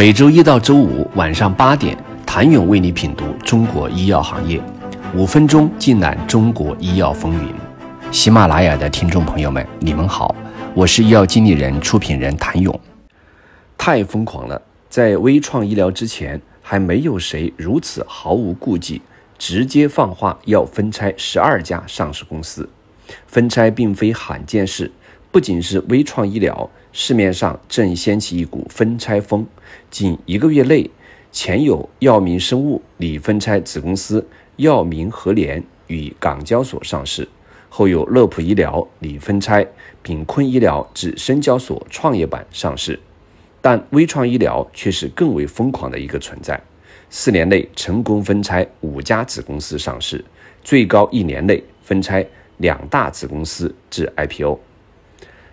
每周一到周五晚上八点，谭勇为你品读中国医药行业，五分钟尽览中国医药风云。喜马拉雅的听众朋友们，你们好，我是医药经理人、出品人谭勇。太疯狂了，在微创医疗之前，还没有谁如此毫无顾忌，直接放话要分拆十二家上市公司。分拆并非罕见事，不仅是微创医疗。市面上正掀起一股分拆风，仅一个月内，前有药明生物拟分拆子公司药明和联与港交所上市，后有乐普医疗拟分拆炳坤医疗至深交所创业板上市，但微创医疗却是更为疯狂的一个存在，四年内成功分拆五家子公司上市，最高一年内分拆两大子公司至 IPO。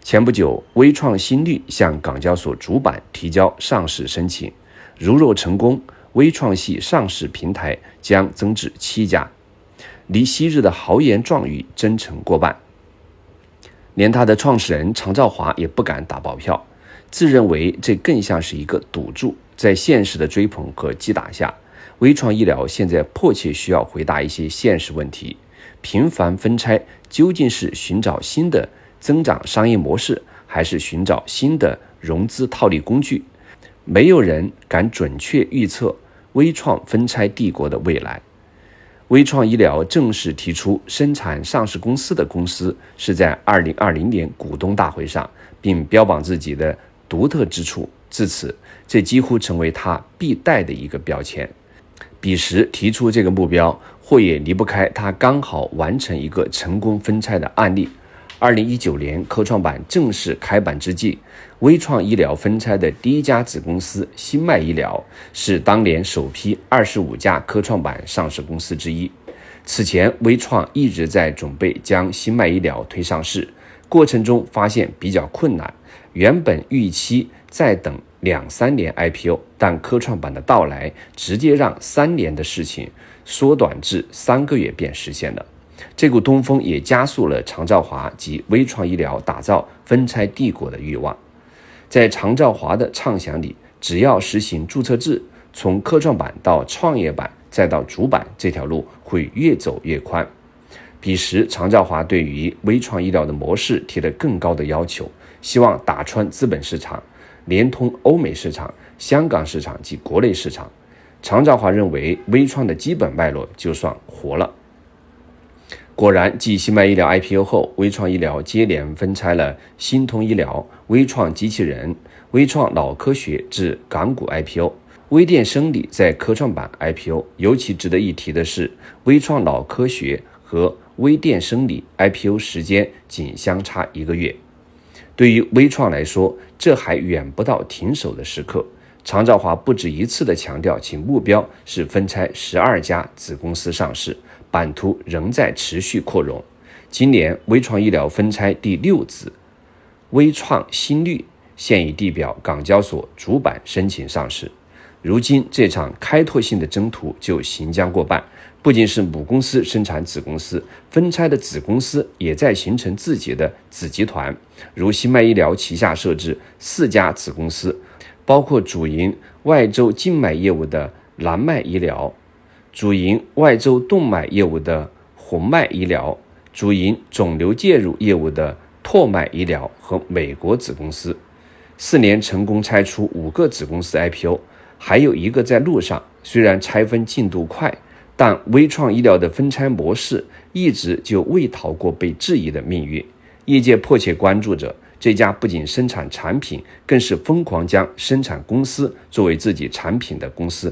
前不久，微创新率向港交所主板提交上市申请，如若成功，微创系上市平台将增至七家，离昔日的豪言壮语真成过半。连他的创始人常兆华也不敢打包票，自认为这更像是一个赌注。在现实的追捧和击打下，微创医疗现在迫切需要回答一些现实问题：频繁分拆究竟是寻找新的？增长商业模式，还是寻找新的融资套利工具？没有人敢准确预测微创分拆帝国的未来。微创医疗正式提出生产上市公司的公司，是在2020年股东大会上，并标榜自己的独特之处。自此，这几乎成为他必带的一个标签。彼时提出这个目标，或也离不开他刚好完成一个成功分拆的案例。二零一九年科创板正式开板之际，微创医疗分拆的第一家子公司新迈医疗是当年首批二十五家科创板上市公司之一。此前，微创一直在准备将新迈医疗推上市，过程中发现比较困难。原本预期再等两三年 IPO，但科创板的到来直接让三年的事情缩短至三个月便实现了。这股东风也加速了常兆华及微创医疗打造分拆帝国的欲望。在常兆华的畅想里，只要实行注册制，从科创板到创业板再到主板，这条路会越走越宽。彼时，常兆华对于微创医疗的模式提了更高的要求，希望打穿资本市场，连通欧美市场、香港市场及国内市场。常兆华认为，微创的基本脉络就算活了。果然，继新迈医疗 IPO 后，微创医疗接连分拆了新通医疗、微创机器人、微创脑科学至港股 IPO，微电生理在科创板 IPO。尤其值得一提的是，微创脑科学和微电生理 IPO 时间仅相差一个月。对于微创来说，这还远不到停手的时刻。常兆华不止一次地强调，其目标是分拆十二家子公司上市。版图仍在持续扩容。今年微创医疗分拆第六子微创新率现已地表港交所主板申请上市。如今这场开拓性的征途就行将过半。不仅是母公司生产子公司，分拆的子公司也在形成自己的子集团。如新脉医疗旗下设置四家子公司，包括主营外周静脉业务的蓝脉医疗。主营外周动脉业务的红脉医疗，主营肿瘤介入业务的拓脉医疗和美国子公司，四年成功拆出五个子公司 IPO，还有一个在路上。虽然拆分进度快，但微创医疗的分拆模式一直就未逃过被质疑的命运。业界迫切关注着这家不仅生产产品，更是疯狂将生产公司作为自己产品的公司。